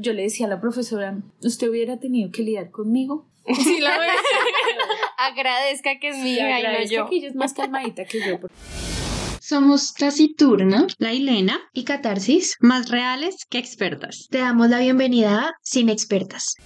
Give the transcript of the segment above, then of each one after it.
yo le decía a la profesora, usted hubiera tenido que lidiar conmigo. Sí, la verdad. Agradezca que es mi hija y no yo. que ella es más calmadita que yo. Somos Taciturna La Hilena, y Catarsis. más reales que expertas. Te damos la bienvenida a Sin Expertas.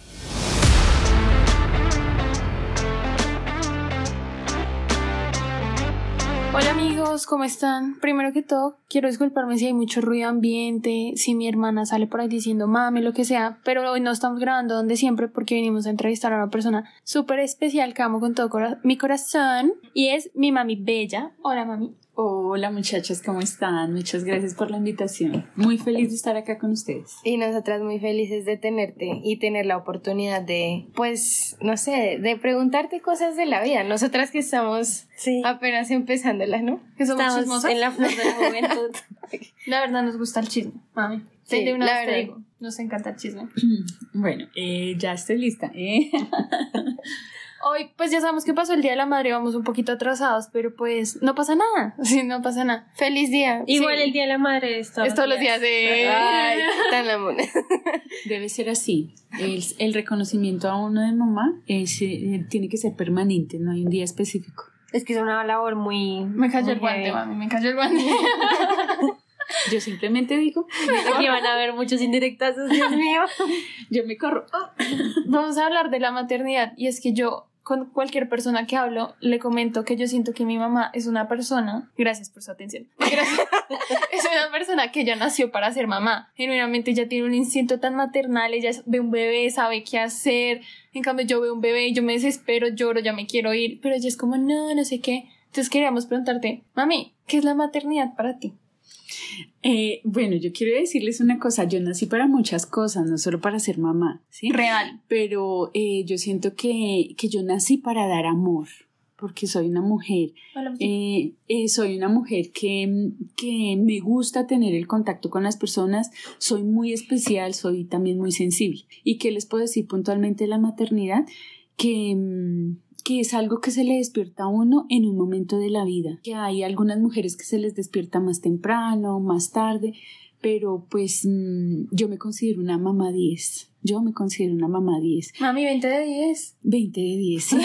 Amigos, ¿cómo están? Primero que todo, quiero disculparme si hay mucho ruido ambiente, si mi hermana sale por ahí diciendo mami, lo que sea, pero hoy no estamos grabando donde siempre porque venimos a entrevistar a una persona súper especial que amo con todo cora- mi corazón y es mi mami bella. Hola mami. Hola muchachas, ¿cómo están? Muchas gracias por la invitación. Muy feliz de estar acá con ustedes. Y nosotras muy felices de tenerte y tener la oportunidad de, pues, no sé, de preguntarte cosas de la vida. Nosotras que estamos apenas empezándolas, ¿no? Que somos Estamos chismosas. en la flor de la juventud. La verdad nos gusta el chisme, mami. Sí, Sí, de una la vez te verdad. digo, nos encanta el chisme. Bueno, eh, ya estoy lista. ¿eh? Hoy, pues ya sabemos que pasó el Día de la Madre, vamos un poquito atrasados, pero pues no pasa nada. Sí, no pasa nada. Feliz día. Igual Sí. el Día de la Madre es todos, Es todos los días de... Ay, tan amor. Debe ser así. El, el reconocimiento a uno de mamá es, eh, tiene que ser permanente, no hay un día específico. Es que es una labor muy... Me cayó el guante, heavy. mami, me cayó el guante. Yo simplemente digo, Aquí van a haber muchos indirectazos, Dios mío. yo me corro. Vamos a hablar de la maternidad y es que yo con cualquier persona que hablo le comento que yo siento que mi mamá es una persona, gracias por su atención, es una persona que ya nació para ser mamá, genuinamente ella tiene un instinto tan maternal, ella ve un bebé, sabe qué hacer, en cambio yo veo un bebé y yo me desespero, lloro, ya me quiero ir, pero ella es como no, no sé qué, entonces queríamos preguntarte, mami, ¿qué es la maternidad para ti? Eh, bueno, yo quiero decirles una cosa, yo nací para muchas cosas, no solo para ser mamá, ¿sí? Real. Pero eh, yo siento que, que yo nací para dar amor, porque soy una mujer Eh, eh, soy una mujer que, que me gusta tener el contacto con las personas, soy muy especial, soy también muy sensible. ¿Y qué les puedo decir puntualmente de la maternidad? Que, mm, que es algo que se le despierta a uno en un momento de la vida, que hay algunas mujeres que se les despierta más temprano, más tarde, pero pues mm, yo me considero una mamá 10. Yo me considero una mamá 10. Mami, 20 de 10. 20 de 10. sí.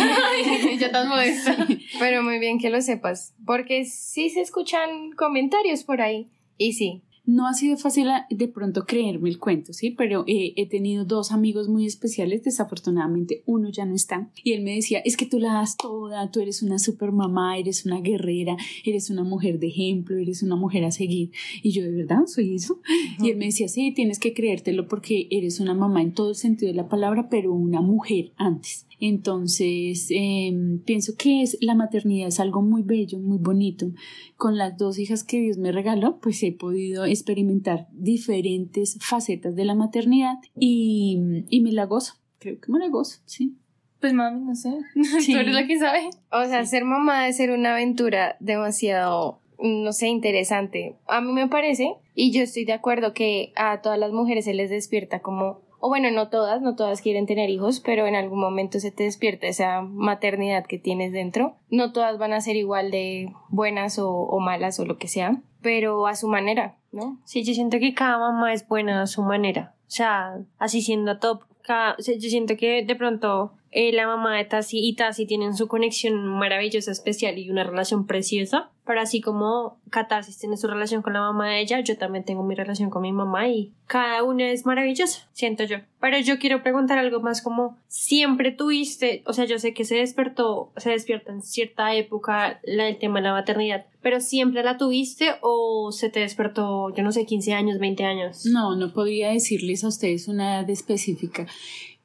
ya tan modesta. Pero muy bien que lo sepas, porque sí se escuchan comentarios por ahí. Y sí, No ha sido fácil a- de pronto creerme el cuento, ¿sí? Pero eh, he tenido dos amigos muy especiales, desafortunadamente uno ya no está, y él me decía, es que tú la das toda, tú eres una super mamá, eres una guerrera, eres una mujer de ejemplo, eres una mujer a seguir. Y yo, ¿de verdad soy eso? Y él me decía, sí, tienes que creértelo porque eres una mamá en todo el sentido de la palabra, pero una mujer antes. Entonces, em, pienso que es, la maternidad es algo muy bello, muy bonito. Con las dos hijas que Dios me regaló, pues he podido experimentar diferentes facetas de la maternidad y, y me la gozo. Creo que me la gozo, sí. Pues mami, no sé. Sí. Tú eres la que sabe. O sea, ser mamá debe ser una aventura demasiado, no sé, interesante. A mí me parece, y yo estoy de acuerdo que a todas las mujeres se les despierta como, o bueno, no todas, no todas quieren tener hijos, pero en algún momento se te despierta esa maternidad que tienes dentro. No todas van a ser igual de buenas o, malas o lo que sea, pero a su manera, ¿no? Sí, yo siento que cada mamá es buena a su manera. O sea, así siendo top. cada- yo siento que de pronto eh, la mamá de Tassi y Tassi tienen su conexión maravillosa, especial y una relación preciosa. Pero así como Catarsis tiene su relación con la mamá de ella, yo también tengo mi relación con mi mamá y cada una es maravillosa, siento yo. Pero yo quiero preguntar algo más como, siempre tuviste, o sea, yo sé que se despertó, se despierta en cierta época la, el tema de la maternidad, pero siempre la tuviste o se te despertó, yo no sé, 15 años, 20 años. No, no podría decirles a ustedes una edad específica.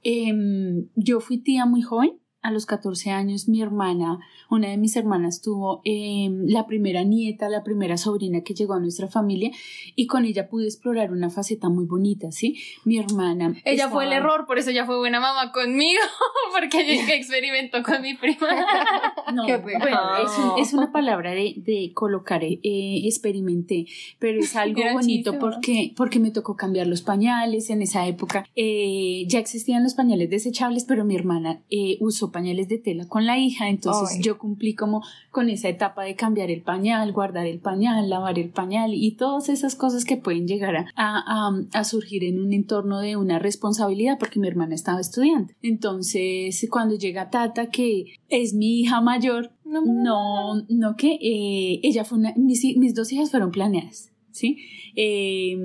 Em, yo fui tía muy joven. A los 14 años mi hermana, una de mis hermanas tuvo em, la primera nieta, la primera sobrina que llegó a nuestra familia y con ella pude explorar una faceta muy bonita, ¿sí? Mi hermana... Ella fue el estaba- error, por eso ella fue buena mamá conmigo, porque ella experimentó con mi prima. No, Qué bueno, es, un- es una palabra de, de colocar, eh, experimenté, pero es algo Gran bonito chiste, porque, porque me tocó cambiar los pañales en esa época. eh, ya existían los pañales desechables, pero mi hermana eh, usó pañales de tela con la hija, entonces Ay. yo cumplí como con esa etapa de cambiar el pañal, guardar el pañal, lavar el pañal y todas esas cosas que pueden llegar a, a, surgir en un entorno de una responsabilidad porque mi hermana estaba estudiando. Entonces, cuando llega Tata, que es mi hija mayor, no, no que eh, ella fue una, mis, mis dos hijas fueron planeadas. ¿Sí? Eh,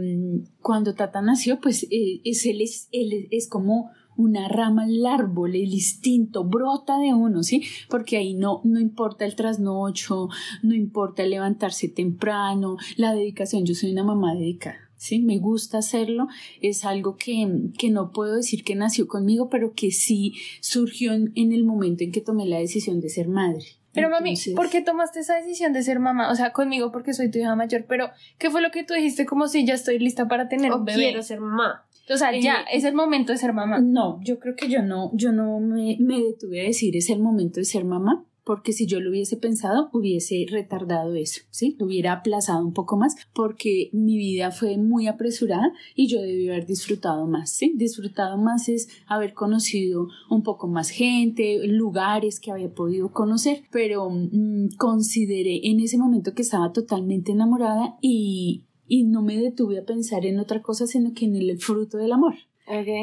cuando Tata nació, pues eh, es, él, es, él es como una rama al árbol, el instinto brota de uno, ¿sí? Porque ahí no, no importa el trasnocho, no importa el levantarse temprano, la dedicación, yo soy una mamá dedicada. Sí, me gusta hacerlo, es algo que, que no puedo decir que nació conmigo, pero que sí surgió en, en el momento en que tomé la decisión de ser madre. Pero mami, Entonces- ¿por qué tomaste esa decisión de ser mamá? O sea, conmigo porque soy tu hija mayor, pero ¿qué fue lo que tú dijiste como si ya estoy lista para tener O un bebé? quiero ser mamá. O sea, ya, Eh, es el momento de ser mamá. No, yo creo que yo no, yo no me, me detuve a decir es el momento de ser mamá, porque si yo lo hubiese pensado, hubiese retardado eso, ¿sí? Lo hubiera aplazado un poco más, porque mi vida fue muy apresurada y yo debí haber disfrutado más, ¿sí? Disfrutado más es haber conocido un poco más gente, lugares que había podido conocer, pero mm, consideré en ese momento que estaba totalmente enamorada y, y no me detuve a pensar en otra cosa, sino que en el fruto del amor.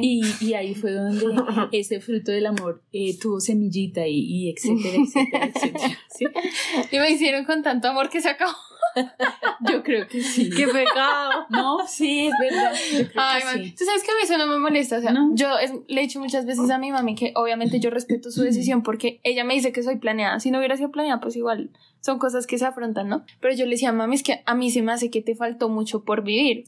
Y, y ahí fue donde ese fruto del amor eh, tuvo semillita y, y etcétera, etcétera, etcétera. ¿sí? Y me hicieron con tanto amor que se acabó. Yo creo que sí. ¡Qué pecado! No, sí, es verdad. Yo creo Ay, que man. sí. Tú sabes que a mí eso no me molesta. O sea, No. yo es- le he dicho muchas veces a mi mami que obviamente yo respeto su decisión porque ella me dice que soy planeada. Si no hubiera sido planeada, pues igual son cosas que se afrontan, ¿no? Pero yo le decía, mami, es que a mí se me hace que te faltó mucho por vivir.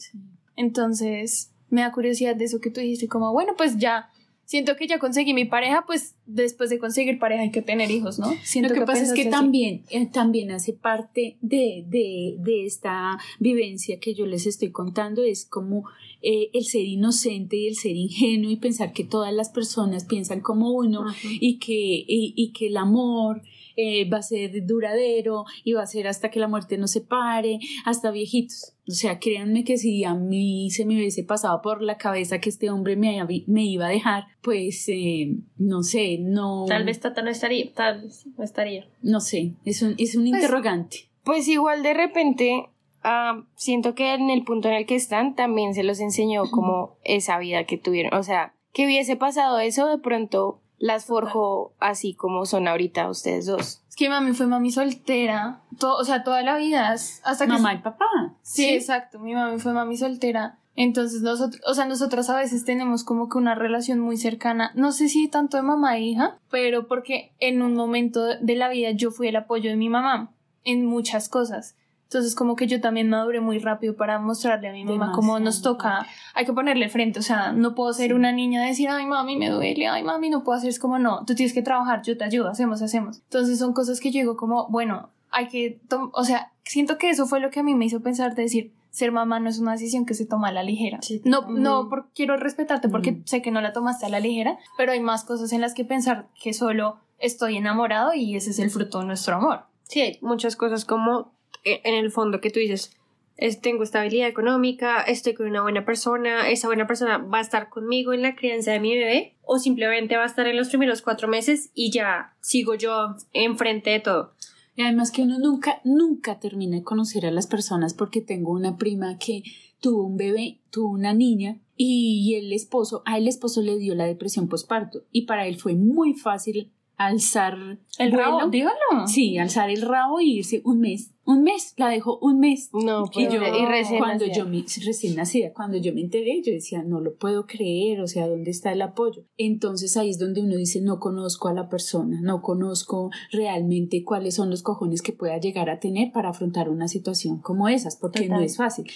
Entonces, me da curiosidad de eso que tú dijiste, como, bueno, pues ya. Siento que ya conseguí mi pareja, pues después de conseguir pareja hay que tener hijos, ¿no? Siento Lo que, pasa es que así. también, eh, también hace parte de, de, de esta vivencia que yo les estoy contando, es como eh, el ser inocente y el ser ingenuo y pensar que todas las personas piensan como uno y que, y, y que el amor eh, va a ser duradero y va a ser hasta que la muerte nos separe, hasta viejitos. O sea, créanme que si a mí se me hubiese pasado por la cabeza que este hombre me, me iba a dejar, pues eh, no sé, no. Tal vez Tata no estaría, tal vez no estaría. No sé, es un, es un Pues- interrogante. Pues igual de repente ah, siento que en el punto en el que están también se los enseñó como esa vida que tuvieron. O sea, que hubiese pasado eso, de pronto las forjó así como son ahorita ustedes dos. Es que mami fue mami soltera, o sea, toda la vida, hasta que... Mamá y papá. Sí, exacto, mi mami fue mami soltera. Entonces nosotros, o sea, nosotras a veces tenemos como que una relación muy cercana, no sé si tanto de mamá e hija, pero porque en un momento de la vida yo fui el apoyo de mi mamá en muchas cosas. Entonces como que yo también maduré muy rápido para mostrarle a mi mamá cómo nos Demasiado toca, hay que ponerle frente, o sea, no puedo ser una niña de decir, ay mami me duele, ay mami no puedo hacer, es como no, tú tienes que trabajar, yo te ayudo, hacemos, hacemos. Entonces son cosas que yo digo como, bueno, hay que, o sea, siento que eso fue lo que a mí me hizo pensar de decir, ser mamá no es una decisión que se toma a la ligera. Sí. No, no, Mm. por, quiero respetarte porque Mm. sé que no la tomaste a la ligera, pero hay más cosas en las que pensar que solo estoy enamorado y ese es el fruto de nuestro amor. Sí, hay muchas cosas como en el fondo que tú dices, es- tengo estabilidad económica, estoy con una buena persona, esa buena persona va a estar conmigo en la crianza de mi bebé o simplemente va a estar en los primeros cuatro meses y ya sigo yo enfrente de todo. Y además que uno nunca, nunca termina de conocer a las personas porque tengo una prima que tuvo un bebé, tuvo una niña y el esposo, a el esposo le dio la depresión postparto y para él fue muy fácil alzar El vuelo. rabo, dígalo. Sí, alzar el rabo y irse un mes. Un mes, la dejó un mes. No, Y pues, yo, y recién cuando nacida. yo me, recién nacida, cuando yo me enteré, yo decía, no lo puedo creer, o sea, ¿dónde está el apoyo? Entonces ahí es donde uno dice, no conozco a la persona, no conozco realmente cuáles son los cojones que pueda llegar a tener para afrontar una situación como esas, porque no es fácil.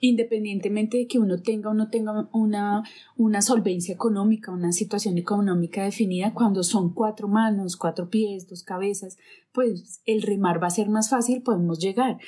Independientemente de que uno tenga o no tenga una, una solvencia económica, una situación económica definida, cuando son cuatro manos, cuatro pies, dos cabezas, pues el remar va a ser más fácil, podemos llegar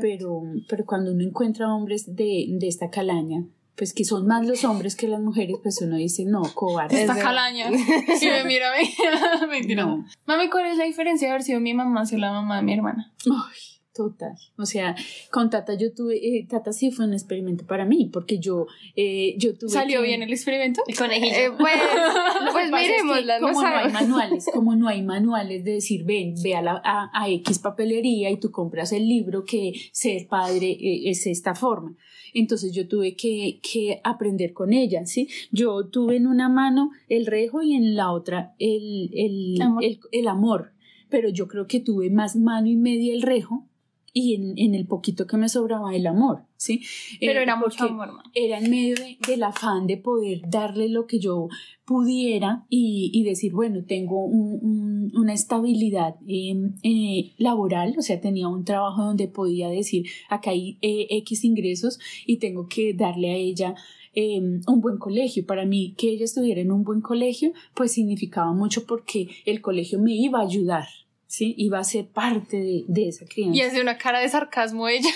pero, pero cuando uno encuentra hombres de, de esta calaña, pues que son más los hombres que las mujeres, pues uno dice, no, cobarde. Esta calaña. Y me mira, me. Mentira. No. Mami, ¿cuál es la diferencia de haber sido mi mamá si la mamá de mi hermana? Ay, Total. O sea, con Tata yo tuve, eh, Tata sí fue un experimento para mí, porque yo, eh, yo tuve ¿Salió que- bien el experimento? El conejillo. Eh, pues, Lo pues es que como no hay manuales, como no hay manuales de decir, ven, ve a, la, a, a X papelería y tú compras el libro que ser padre eh, es esta forma. Entonces yo tuve que, que aprender con ella, ¿sí? Yo tuve en una mano el rejo y en la otra el, el, Amor. el, el amor, pero yo creo que tuve más mano y media el rejo y en, en el poquito que me sobraba el amor, ¿sí? Pero Eh, era mucho amor, era en medio de- del afán de poder darle lo que yo pudiera y, y decir, bueno, tengo un- un- una estabilidad eh, eh, laboral, o sea, tenía un trabajo donde podía decir, acá hay eh, X ingresos y tengo que darle a ella eh, un buen colegio. Para mí, que ella estuviera en un buen colegio, pues significaba mucho porque el colegio me iba a ayudar, ¿sí? Iba a ser parte de, de esa crianza. Y hace una cara de sarcasmo ella.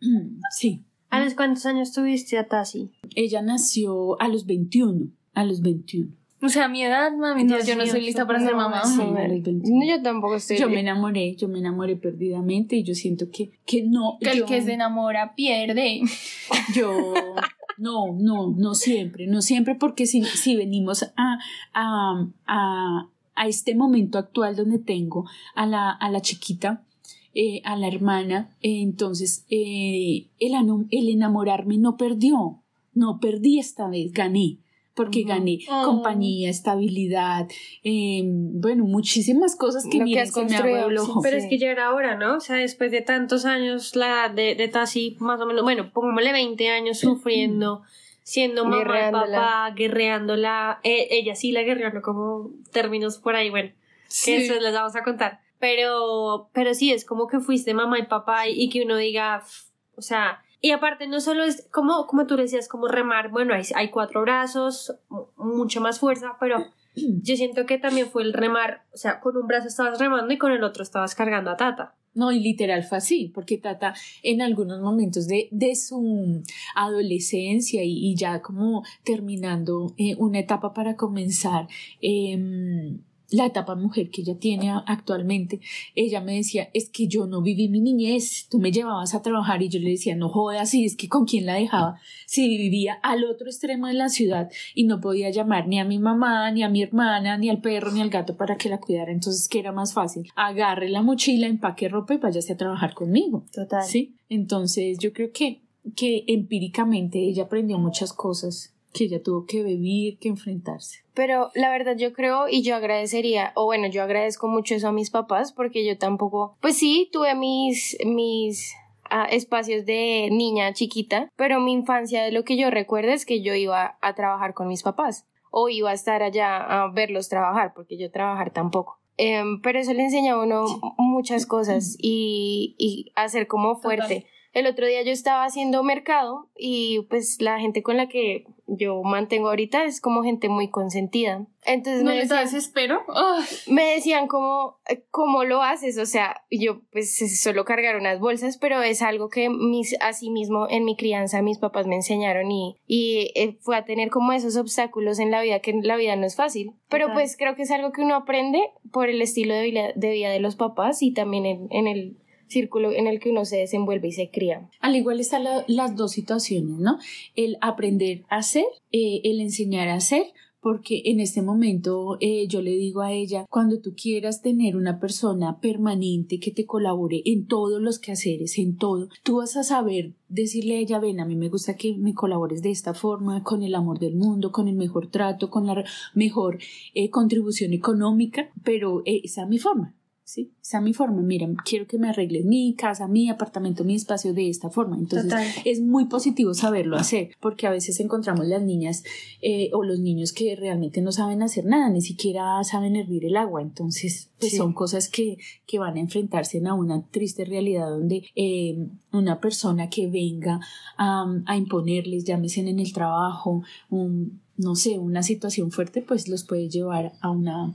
Sí. ¿A los cuántos años tuviste a Tasi? Ella nació a los 21, a los 21. O sea, a mi edad, mami, no, yo no soy lista para ser mamá. Sí, no, a los 21. No, yo tampoco estoy. Yo me enamoré, yo me enamoré perdidamente y yo siento que, que no. Que el que se enamora pierde. yo no, no, no siempre, no siempre, porque si, si venimos a, a, a, a este momento actual donde tengo a la, a la chiquita, eh, a la hermana, eh, entonces eh, el, el enamorarme no perdió, no perdí esta vez, gané. Porque gané Oh. compañía, estabilidad, eh, bueno, muchísimas cosas que Lo que miren, has se me el construido, ojo. Pero Sí. es que ya era hora, ¿no? O sea, después de tantos años, la de, de Tasi, más o menos, bueno, pongámosle 20 años sufriendo, siendo mamá y papá, guerreándola. Eh, ella sí la guerreó, no como términos por ahí, bueno, Sí. que eso les vamos a contar. Pero, pero sí, es como que fuiste mamá y papá y, y que uno diga, o sea, y aparte no solo es como, como tú decías, como remar, bueno, hay, hay cuatro brazos, mu- mucho más fuerza, pero yo siento que también fue el remar, o sea, con un brazo estabas remando y con el otro estabas cargando a Tata. No, y literal fue así, porque Tata en algunos momentos de, de su adolescencia y, ya como terminando eh, una etapa para comenzar em, la etapa mujer que ella tiene actualmente, ella me decía, es que yo no viví mi niñez, tú me llevabas a trabajar y yo le decía, no jodas, y es que con quién la dejaba, si vivía al otro extremo de la ciudad y no podía llamar ni a mi mamá, ni a mi hermana, ni al perro, ni al gato para que la cuidara, entonces, ¿qué era más fácil? Agarre la mochila, empaque ropa y váyase a trabajar conmigo. Total. Sí, entonces yo creo que, que empíricamente ella aprendió muchas cosas que ella tuvo que vivir, que enfrentarse. Pero la verdad yo creo y yo agradecería, o bueno, yo agradezco mucho eso a mis papás porque yo tampoco, pues sí, tuve mis, mis ah, espacios de niña chiquita, pero mi infancia de lo que yo recuerdo es que yo iba a trabajar con mis papás o iba a estar allá a verlos trabajar porque yo trabajar tampoco. Em, pero eso le enseña a uno muchas cosas y, y a ser como fuerte. El otro día yo estaba haciendo mercado y pues la gente con la que yo mantengo ahorita es como gente muy consentida. Entonces ¿No me, decían, desespero? Me decían como, eh, ¿cómo lo haces? O sea, yo pues es solo cargar unas bolsas, pero es algo que mis, así mismo en mi crianza mis papás me enseñaron y, y eh, fue a tener como esos obstáculos en la vida, que la vida no es fácil. Pero Total. pues creo que es algo que uno aprende por el estilo de vida de, vida de los papás y también en, en el círculo en el que uno se desenvuelve y se cría. Al igual están la- las dos situaciones, ¿no? El aprender a hacer, eh, el enseñar a hacer, porque en este momento eh, yo le digo a ella, cuando tú quieras tener una persona permanente que te colabore en todos los quehaceres, en todo, tú vas a saber decirle a ella, ven, a mí me gusta que me colabores de esta forma, con el amor del mundo, con el mejor trato, con la mejor eh, contribución económica, pero eh, esa es mi forma. Sí, esa es mi forma. Mira, quiero que me arregles mi casa, mi apartamento, mi espacio de esta forma. Entonces, Total. es muy positivo saberlo hacer, porque a veces encontramos las niñas eh, o los niños que realmente no saben hacer nada, ni siquiera saben hervir el agua. Entonces, pues Sí. son cosas que, que van a enfrentarse a una triste realidad donde eh, una persona que venga a, a imponerles, llámese en el trabajo, un, no sé, una situación fuerte, pues los puede llevar a una,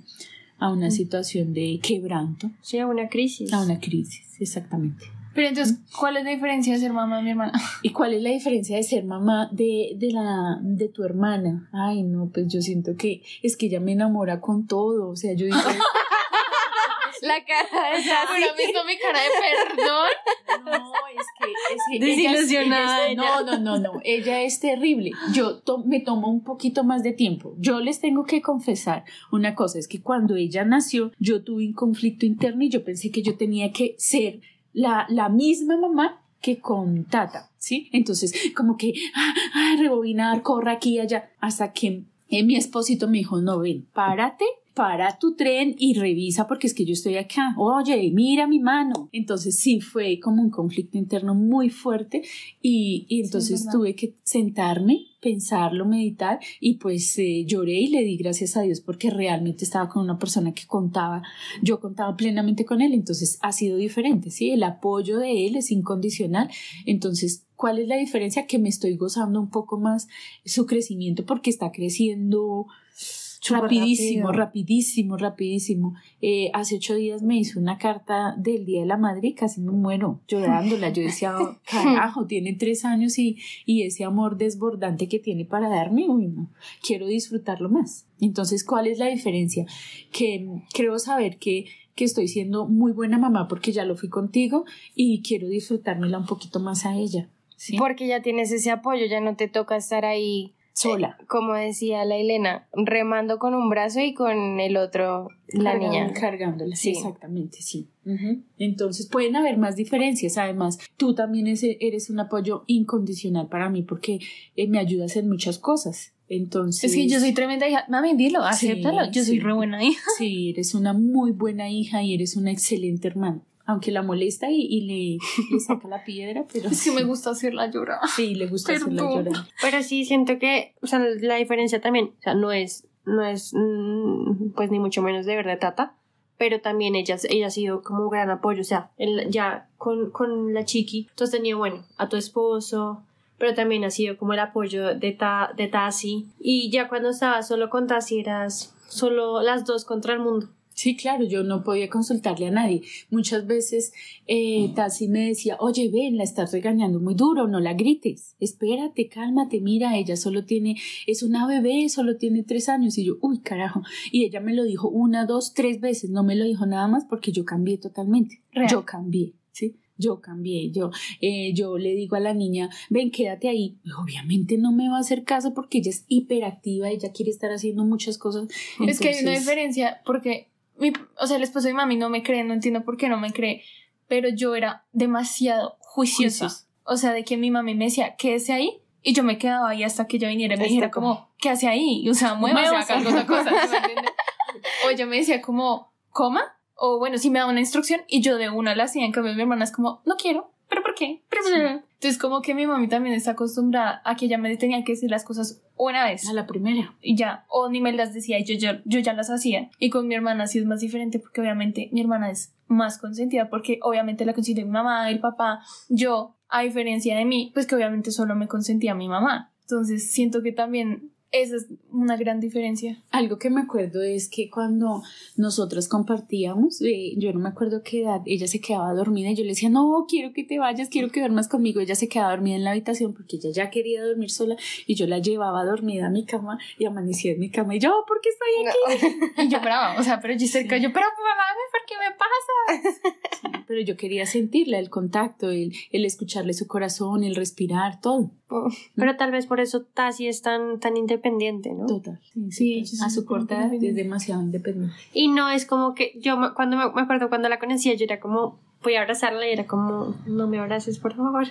a una situación de quebranto, Sí, a una crisis. a una crisis, exactamente. Pero entonces, ¿cuál es la diferencia de ser mamá de mi hermana? ¿Y cuál es la diferencia de ser mamá de, de, la, de tu hermana? Ay, no, pues yo siento que es que ella me enamora con todo. O sea, yo digo, La cara de Pero Tati. visto mi cara de perdón. No, es que, es que ella Desilusionada ella es- no, no, no, no, ella es terrible. Yo to- me tomo un poquito más de tiempo. Yo les tengo que confesar una cosa, es que cuando ella nació, yo tuve un conflicto interno y yo pensé que yo tenía que ser la, la misma mamá que con Tata, ¿sí? Entonces, como que, ah, ah, rebobinar, corra aquí y allá, hasta que eh, mi esposito me dijo, no, ven, párate, para tu tren y revisa porque es que yo estoy acá. Oye, mira mi mano. Entonces sí fue como un conflicto interno muy fuerte y, y entonces verdad. tuve que sentarme, pensarlo, meditar y pues eh, lloré y le di gracias a Dios porque realmente estaba con una persona que contaba, yo contaba plenamente con él, entonces ha sido diferente, ¿sí? El apoyo de él es incondicional, entonces ¿cuál es la diferencia? Que me estoy gozando un poco más su crecimiento porque está creciendo rapidísimo, rapidísimo, rapidísimo. Eh, hace ocho días me hizo una carta del Día de la Madre y casi me muero llorándola. Yo decía, "Oh, carajo, tiene tres años y, y ese amor desbordante que tiene para darme, uy, no, quiero disfrutarlo más. Entonces, ¿cuál es la diferencia? Que creo saber que que estoy siendo muy buena mamá porque ya lo fui contigo y quiero disfrutármela un poquito más a ella. ¿sí? Porque ya tienes ese apoyo, ya no te toca estar ahí, Sola. como decía la Elena, remando con un brazo y con el otro la Cargando- niña. Cargándola, sí, exactamente, sí. Entonces pueden haber más diferencias. Además, tú también es- eres un apoyo incondicional para mí porque eh, me ayudas en muchas cosas. Entonces, Es que yo soy tremenda hija. Mami, dilo, Sí, acéptalo. Yo soy sí. re buena hija. Sí, eres una muy buena hija y eres una excelente hermana. Aunque la molesta y, y le, le saca la piedra, pero Es que me sí, gusta hacerla llorar. sí, le gusta hacerla llorar. Pero sí siento que, o sea, la diferencia también, o sea, no es, no es, mm, pues ni mucho menos de verdad Tata, pero también ella, ella ha sido como un gran apoyo, o sea, el- ya con, con la chiqui, tú has tenido, bueno, a tu esposo, pero también ha sido como el apoyo de, ta, de Tasi, y ya cuando estabas solo con Tasi eras solo las dos contra el mundo. Sí, claro, yo no podía consultarle a nadie. Muchas veces eh, Tassi me decía, oye, ven, la estás regañando muy duro, no la grites, espérate, cálmate, mira, ella solo tiene, es una bebé, solo tiene tres años. Y yo, uy, carajo. Y ella me lo dijo una, dos, tres veces, no me lo dijo nada más porque yo cambié totalmente. Real. Yo cambié, ¿sí? Yo cambié, yo, eh, yo le digo a la niña, ven, quédate ahí. Obviamente no me va a hacer caso porque ella es hiperactiva, ella quiere estar haciendo muchas cosas. Es que hay una diferencia porque, mi, o sea, el esposo de mi mami no me cree, no entiendo por qué no me cree, pero yo era demasiado juiciosa. Juiciosa. O sea, de que mi mami me decía, quédese ahí, y yo me quedaba ahí hasta que ella viniera y me dijera como- como, ¿qué hace ahí? O sea, muévase, haga alguna cosa. O ella me decía como, coma, o bueno, si me daba una instrucción, y yo de una la hacía, en cambio mi hermana es como, no quiero, ¿pero por qué? Pero, pero". Entonces como que mi mami también está acostumbrada a que ella me tenía que decir las cosas una vez A la primera. y ya, o ni me las decía y yo, yo, yo ya las hacía. Y con mi hermana sí es más diferente porque obviamente mi hermana es más consentida porque obviamente la consiente mi mamá, el papá, yo, a diferencia de mí, pues que obviamente solo me consentía mi mamá. Entonces siento que también esa es una gran diferencia. Algo que me acuerdo es que cuando nosotras compartíamos, eh, yo no me acuerdo qué edad, ella se quedaba dormida y yo le decía, no, quiero que te vayas, quiero que duermas conmigo. Ella se quedaba dormida en la habitación porque ella ya quería dormir sola y yo la llevaba dormida a mi cama y amanecía en mi cama y yo, ¿por qué estoy aquí? Y yo brava, o sea, pero yo cerca, yo, pero mamá, ¿por qué me pasa? Pero yo quería sentirla, el contacto, el, el escucharle su corazón, el respirar, todo. Pero tal vez por eso Tasi es tan, tan independiente, ¿no? Total. Sí, Sí, total. a su corta edad es demasiado independiente. Y no es como que yo me- cuando me, me acuerdo cuando la conocía, yo era como, voy a abrazarla y era como, no me abraces, por favor.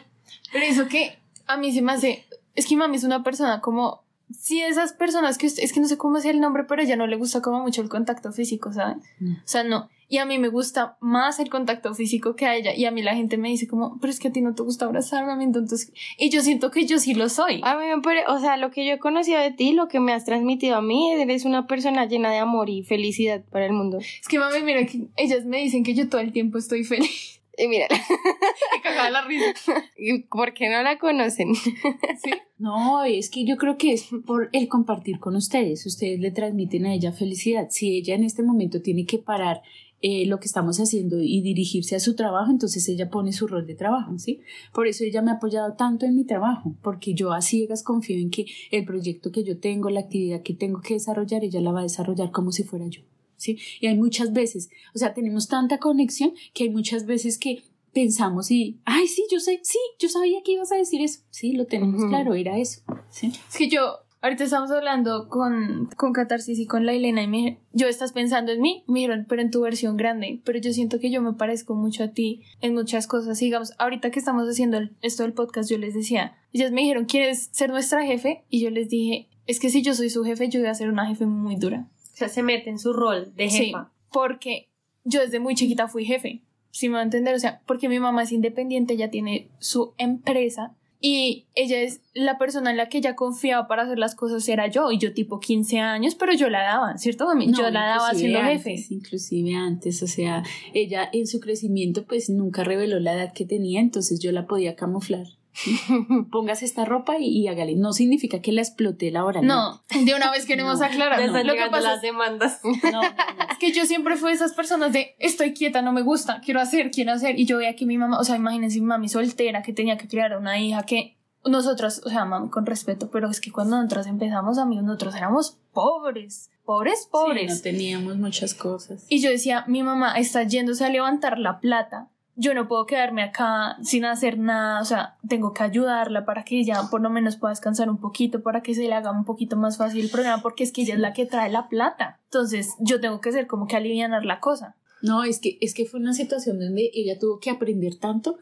Pero eso que a mí se me hace, es que mami es una persona como, sí, esas personas que, es que no sé cómo es el nombre, pero ella no le gusta como mucho el contacto físico, ¿saben? No. O sea, no. Y a mí me gusta más el contacto físico que a ella. Y a mí la gente me dice como, pero es que a ti no te gusta abrazarme, entonces... Y yo siento que yo sí lo soy. A mí me parece, o sea, lo que yo he conocido de ti, lo que me has transmitido a mí, eres una persona llena de amor y felicidad para el mundo. Es que mami, mira que ellas me dicen que yo todo el tiempo estoy feliz. Y mira, cagaba la risa. ¿y ¿por qué no la conocen? Sí. No, es que yo creo que es por el compartir con ustedes. Ustedes le transmiten a ella felicidad. Si ella en este momento tiene que parar eh, lo que estamos haciendo y dirigirse a su trabajo, entonces ella pone su rol de trabajo, ¿sí? Por eso ella me ha apoyado tanto en mi trabajo, porque yo a ciegas confío en que el proyecto que yo tengo, la actividad que tengo que desarrollar, ella la va a desarrollar como si fuera yo. ¿sí? Y hay muchas veces, o sea, tenemos tanta conexión que hay muchas veces que pensamos y, ay, sí, yo sé, sí, yo sabía que ibas a decir eso. Sí, lo tenemos Ujú. claro, era eso. ¿sí? Es que yo, ahorita estamos hablando con, con Catarsis y con la Elena y me, yo estás pensando en mí, me dijeron, pero en tu versión grande, pero yo siento que yo me parezco mucho a ti en muchas cosas. Digamos, ahorita que estamos haciendo el- esto del podcast, yo les decía, ellas me dijeron, ¿quieres ser nuestra jefe? Y yo les dije, es que si yo soy su jefe, yo voy a ser una jefe muy dura. O sea, se mete en su rol de Sí, jefa. porque yo desde muy chiquita fui jefe. Si me va a entender, o sea, porque mi mamá es independiente, ella tiene su empresa y ella es la persona en la que ella confiaba para hacer las cosas era yo y yo tipo 15 años, pero yo la daba, ¿cierto? mami? yo la daba siendo antes, jefe. Inclusive antes, o sea, ella en su crecimiento pues nunca reveló la edad que tenía, entonces yo la podía camuflar. Póngase esta ropa y, y hágale. No significa que la exploté laboralmente. No, de una vez queremos No. aclarar. No. Lo que pasa las es demandas. no, no, no. es que yo siempre fui de esas personas de estoy quieta, no me gusta, quiero hacer, quiero hacer. Y yo veía que mi mamá, o sea, imagínense mi mami soltera que tenía que criar a una hija que nosotras, o sea, mami, con respeto, pero es que cuando nosotras empezamos, amigos, nosotros éramos pobres, pobres, pobres. Sí, no teníamos muchas cosas. Y yo decía, mi mamá está yéndose a levantar la plata. Yo no puedo quedarme acá sin hacer nada, o sea, tengo que ayudarla para que ella por lo menos pueda descansar un poquito, para que se le haga un poquito más fácil el programa, porque es que ella es la que trae la plata. Entonces, yo tengo que ser como que alivianar la cosa. No, es que, es que fue una situación donde ella tuvo que aprender tanto.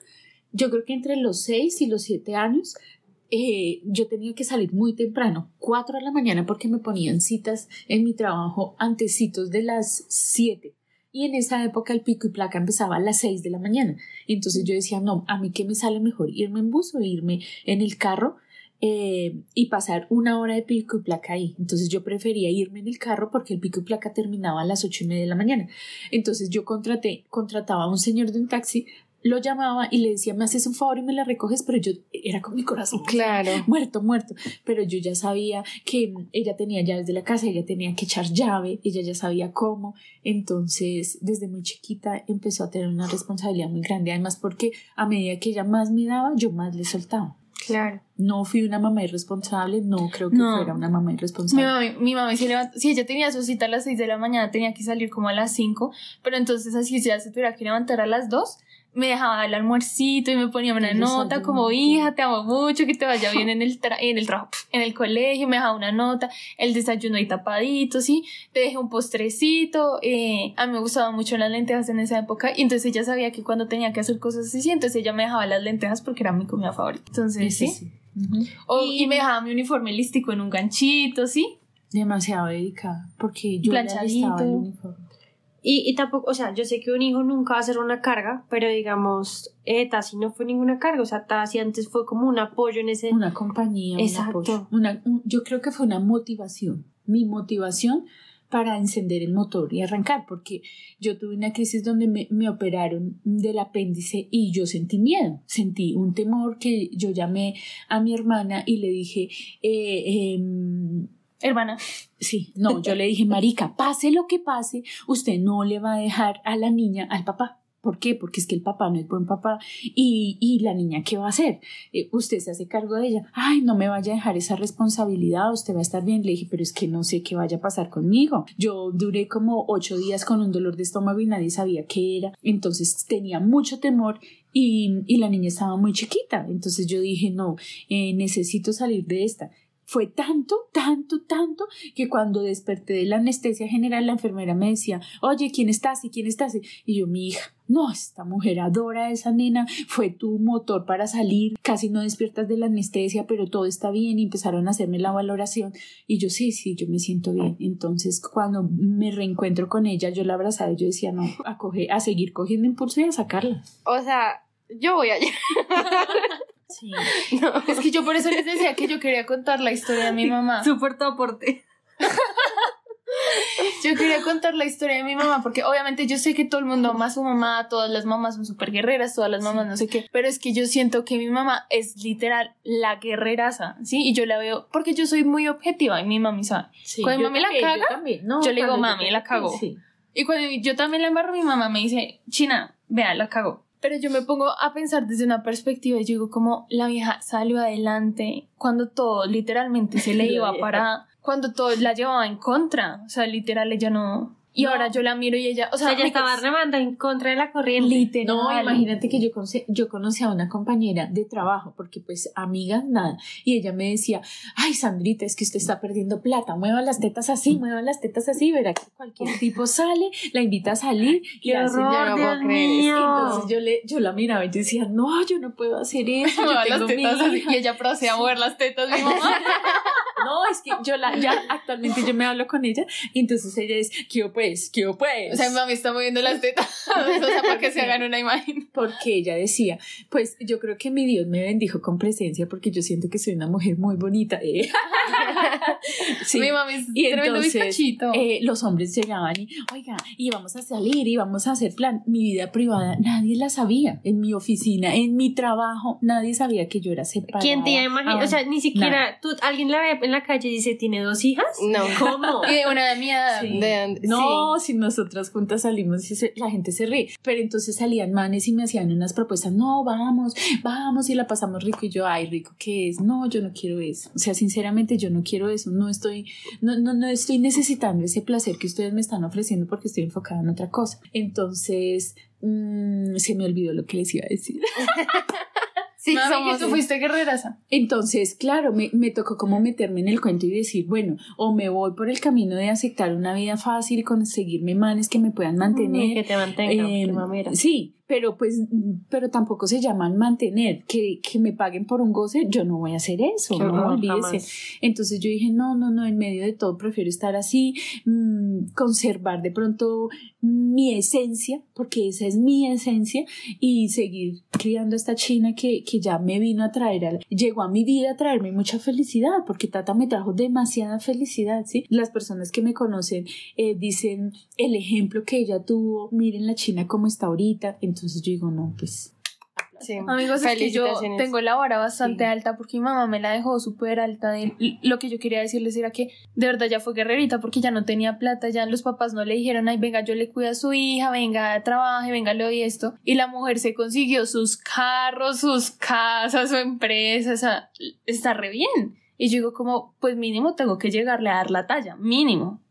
Yo creo que entre los 6 y los 7 años eh, yo tenía que salir muy temprano, 4 de la mañana, porque me ponían citas en mi trabajo antecitos de las 7. Y en esa época el pico y placa empezaba a las 6 de la mañana. Entonces yo decía, no, a mí qué me sale mejor irme en bus o irme en el carro eh, y pasar una hora de pico y placa ahí. Entonces yo prefería irme en el carro porque el pico y placa terminaba a las ocho y media de la mañana. Entonces yo contraté, contrataba a un señor de un taxi, lo llamaba y le decía, me haces un favor y me la recoges, pero yo era con mi corazón. Claro. Muerto, muerto. Pero yo ya sabía que ella tenía llaves de la casa, ella tenía que echar llave, ella ya sabía cómo. Entonces, desde muy chiquita empezó a tener una responsabilidad muy grande. Además, porque a medida que ella más me daba, yo más le soltaba. Claro. No fui una mamá irresponsable, no creo que No. fuera una mamá Mi irresponsable. mamá, mi mamá se levanta, si ella tenía su cita a las 6 de la mañana, tenía que salir como a las 5, pero entonces así ya se tuviera que levantar a las 2, me dejaba el almuercito y me ponía una nota desayuno. como hija, te amo mucho, que te vaya bien en el, tra- en el trabajo, en el colegio, me dejaba una nota, el desayuno ahí tapadito, sí, te dejé un postrecito, eh, a mí me gustaban mucho las lentejas en esa época y entonces ella sabía que cuando tenía que hacer cosas así, entonces ella me dejaba las lentejas porque era mi comida favorita. Entonces, sí. sí. Ujú. O- y me dejaba mi uniforme lístico en un ganchito, ¿sí? Demasiado dedicada, porque yo Planchadito. el uniforme. Y, y tampoco, o sea, yo sé que un hijo nunca va a ser una carga, pero digamos, eh, Tasi no fue ninguna carga, o sea, Tasi antes fue como un apoyo en ese... Una compañía, un apoyo. Una, un- yo creo que fue una motivación, mi motivación para encender el motor y arrancar, porque yo tuve una crisis donde me, me operaron del apéndice y yo sentí miedo, sentí un temor que yo llamé a mi hermana y le dije, eh, em, Hermana. Sí, no, yo le dije, Marica, pase lo que pase, usted no le va a dejar a la niña al papá. ¿Por qué? Porque es que el papá no es buen papá. Y, y la niña, ¿qué va a hacer? Eh, usted se hace cargo de ella. Ay, no me vaya a dejar esa responsabilidad, usted va a estar bien. Le dije, pero es que no sé qué vaya a pasar conmigo. Yo duré como ocho días con un dolor de estómago y nadie sabía qué era. Entonces tenía mucho temor y, y la niña estaba muy chiquita. Entonces yo dije, no, eh, necesito salir de esta. Fue tanto, tanto, tanto que cuando desperté de la anestesia general, la enfermera me decía, oye, ¿quién estás? ¿Y quién estás? Y yo, mi hija, no, esta mujer adora a esa nena, fue tu motor para salir, casi no despiertas de la anestesia, pero todo está bien y empezaron a hacerme la valoración. Y yo, sí, sí, yo me siento bien. Entonces, cuando me reencuentro con ella, yo la abrazaba y yo decía, no, a, coger, a seguir cogiendo impulso y a sacarla. O sea, yo voy allá. Sí. Es que yo por eso les decía que yo quería contar la historia de mi mamá. Súper tu aporte. Yo quería contar la historia de mi mamá porque obviamente yo sé que todo el mundo ama a su mamá, todas las mamás son súper guerreras, todas las mamás no sé qué, pero es que yo siento que mi mamá es literal la guerreraza, ¿sí? Y yo la veo porque yo soy muy objetiva y mi mami sabe. Sí, Cuando mami la caga, yo, también. No, yo le digo, mami, la cago. Sí. Y cuando yo también la embarro, mi mamá me dice, China, vea, la cago. Pero yo me pongo a pensar desde una perspectiva y digo como la vieja salió adelante cuando todo literalmente se le iba para... Cuando todo la llevaba en contra. O sea, literal ella no... Y No. ahora yo la miro y ella, o O sea, ella estaba remando en contra de la corriente. literal. No, imagínate que yo, conocí, yo conocí a una compañera de trabajo, porque pues amigas, nada, y ella me decía, ay Sandrita, es que usted está perdiendo plata, mueva las tetas así, mueva las tetas así, verá que cualquier tipo sale, la invita a salir y ¡Qué hace- horror, yo no creer mío! Entonces yo, le, yo la miraba y yo decía, no, yo no puedo hacer eso, yo las tengo mi tetas así, hija". y ella procede a mover las tetas, mi mamá. No, es que yo la, ya actualmente yo me hablo con ella y entonces ella es, ¿qué pues? ¿Qué pues? O sea, mi mami está moviendo las tetas. o sea, para que se hagan una imagen. porque ella decía, pues yo creo que mi Dios me bendijo con presencia porque yo siento que soy una mujer muy bonita. eh. Sí. Mi mami es Y tremendo entonces bizcochito. eh, los hombres llegaban y, oiga, y vamos a salir y vamos a hacer plan. Mi vida privada nadie la sabía. En mi oficina, en mi trabajo, nadie sabía que yo era separada. ¿Quién te iba a imaginar? Ah, O sea, ni siquiera nada. tú, alguien la ve en la calle y dice, ¿tiene dos hijas? No. ¿Cómo? y de una de mi edad. Sí. No, si nosotras juntas salimos y se- la gente se ríe. Pero entonces salían manes y me hacían unas propuestas. No, vamos, vamos y la pasamos rico. Y yo, ay, rico, ¿qué es? No, yo no quiero eso. O sea, sinceramente, yo no quiero eso. No estoy, no, no, no estoy necesitando ese placer que ustedes me están ofreciendo porque estoy enfocada en otra cosa. Entonces, mm, se me olvidó lo que les iba a decir. Sí, Mami, somos que tú fuiste guerreraza. Entonces, claro, me, me tocó como meterme en el cuento y decir, bueno, o me voy por el camino de aceptar una vida fácil conseguirme manes que me puedan mantener. Que te mantenga, Eh, sí, pero pues, pero tampoco se llaman mantener, que, que me paguen por un goce, yo no voy a hacer eso, Qué no olvídese. Entonces yo dije, no, no, no, en medio de todo prefiero estar así, mm, conservar de pronto mi esencia, porque esa es mi esencia, y seguir criando a esta china que, que ya me vino a traer, al- llegó a mi vida a traerme mucha felicidad, porque Tata me trajo demasiada felicidad, ¿sí? Las personas que me conocen eh, dicen el ejemplo que ella tuvo, miren la china como está ahorita, entonces yo digo, no, pues... Sí. Amigos, es que yo tengo la vara bastante Sí. alta porque mi mamá me la dejó súper alta. De, lo que yo quería decirles era que de verdad ya fue guerrerita porque ya no tenía plata, ya los papás no le dijeron, ay, venga, yo le cuido a su hija, venga, trabaje, venga, le doy esto. Y la mujer se consiguió sus carros, sus casas, su empresa, o sea, está re bien. Y yo digo como, pues mínimo tengo que llegarle a dar la talla, mínimo.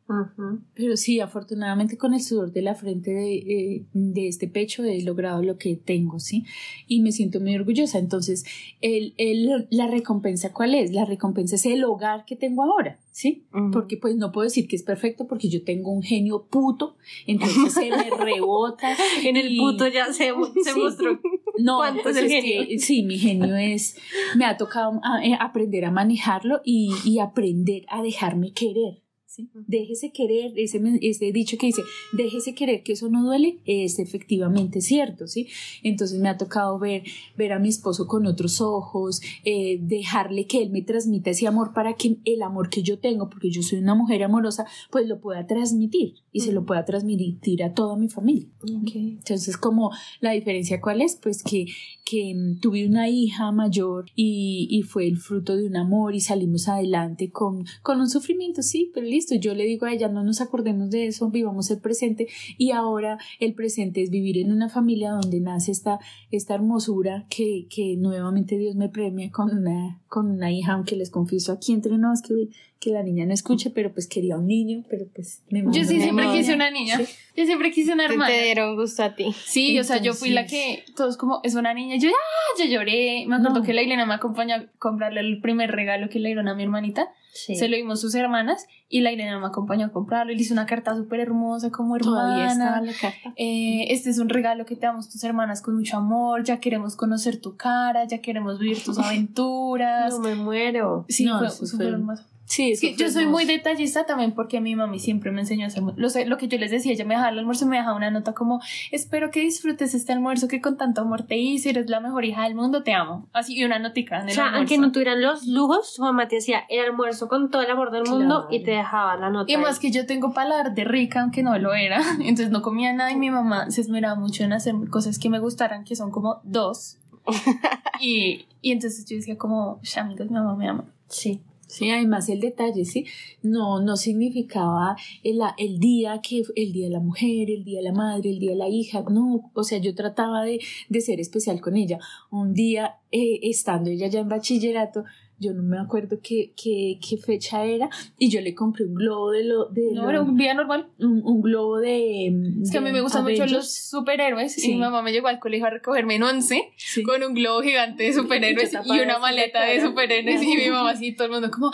Pero sí, afortunadamente con el sudor de la frente de, eh, de este pecho he logrado lo que tengo, ¿sí? Y me siento muy orgullosa. Entonces, el, el- la recompensa, ¿cuál es? La recompensa es el hogar que tengo ahora, ¿sí? Ujú. Porque pues no puedo decir que es perfecto porque yo tengo un genio puto, entonces se me rebota. En el puto ya se, se Sí. mostró. No, ¿Cuánto pues es genio? que sí, mi genio es, me ha tocado a- eh, aprender a manejarlo y, y aprender a dejarme querer. ¿Sí? Déjese querer, ese, ese dicho que dice, déjese querer que eso no duele, es efectivamente cierto, ¿sí? Entonces me ha tocado ver, ver a mi esposo con otros ojos, eh, dejarle que él me transmita ese amor para que el amor que yo tengo, porque yo soy una mujer amorosa, pues lo pueda transmitir y se lo pueda transmitir a toda mi familia. Entonces, como la diferencia cuál es, pues que, que mm, tuve una hija mayor y, y fue el fruto de un amor y salimos adelante con, con un sufrimiento, sí, pero listo, yo le digo a ella, no nos acordemos de eso, vivamos el presente y ahora el presente es vivir en una familia donde nace esta, esta hermosura que, que nuevamente Dios me premia con una, con una hija, aunque les confieso aquí entre nos que, que la niña no escuche, pero pues quería un niño, pero pues me Yo mandó sí una siempre quise una niña. Yo siempre quise una hermana. te dieron gusto a ti. Sí, o sea, yo fui la que todos como, es una niña. Yo, ¡ah! Yo lloré. Me acuerdo No. que la Ilena me acompañó a comprarle el primer regalo que le dieron a mi hermanita. Sí. Se lo dimos sus hermanas y la Ilena me acompañó a comprarlo. Y le hice una carta súper hermosa como Todavía estaba hermana. la carta. Eh, este es un regalo que te damos tus hermanas con mucho amor. Ya queremos conocer tu cara, ya queremos vivir tus aventuras. No me muero. Sí, No, fue súper fue- hermoso. Sí, Es que eso yo soy muy detallista también porque mi mami siempre me enseñó a hacer lo, sé- lo que yo les decía, ella me dejaba el almuerzo y me dejaba una nota como espero que disfrutes este almuerzo que con tanto amor te hice, eres la mejor hija del mundo, te amo. Así y una notica en O el sea, aunque no tuvieran los lujos, su mamá te hacía el almuerzo con todo el amor del mundo Claro. y te dejaba la nota. Y más ahí. que yo tengo paladar de rica, aunque no lo era. Entonces no comía nada y mi mamá se esmeraba mucho en hacer cosas que me gustaran, que son como dos. y, y entonces yo decía como, "Sh, amigos, mi mamá me ama. Sí. Sí, además el detalle, sí, no, no significaba el, el día que, el día de la mujer, el día de la madre, el día de la hija, no, o sea, yo trataba de, de ser especial con ella. Un día eh, estando ella ya en bachillerato, yo no me acuerdo qué, qué, qué fecha era, y yo le compré un globo de lo... De No, lo- era un día normal. un, un globo de... Es que a mí me gustan mucho los superhéroes y mi mamá me llegó al colegio a recogerme en once Sí. con un globo gigante de superhéroes y una maleta de superhéroes y mi mamá así, todo el mundo como,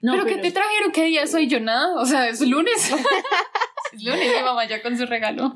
No, ¿pero qué te trajeron? ¿Qué día soy yo? Nada, o sea, es lunes. es lunes mi mamá ya con su regalo.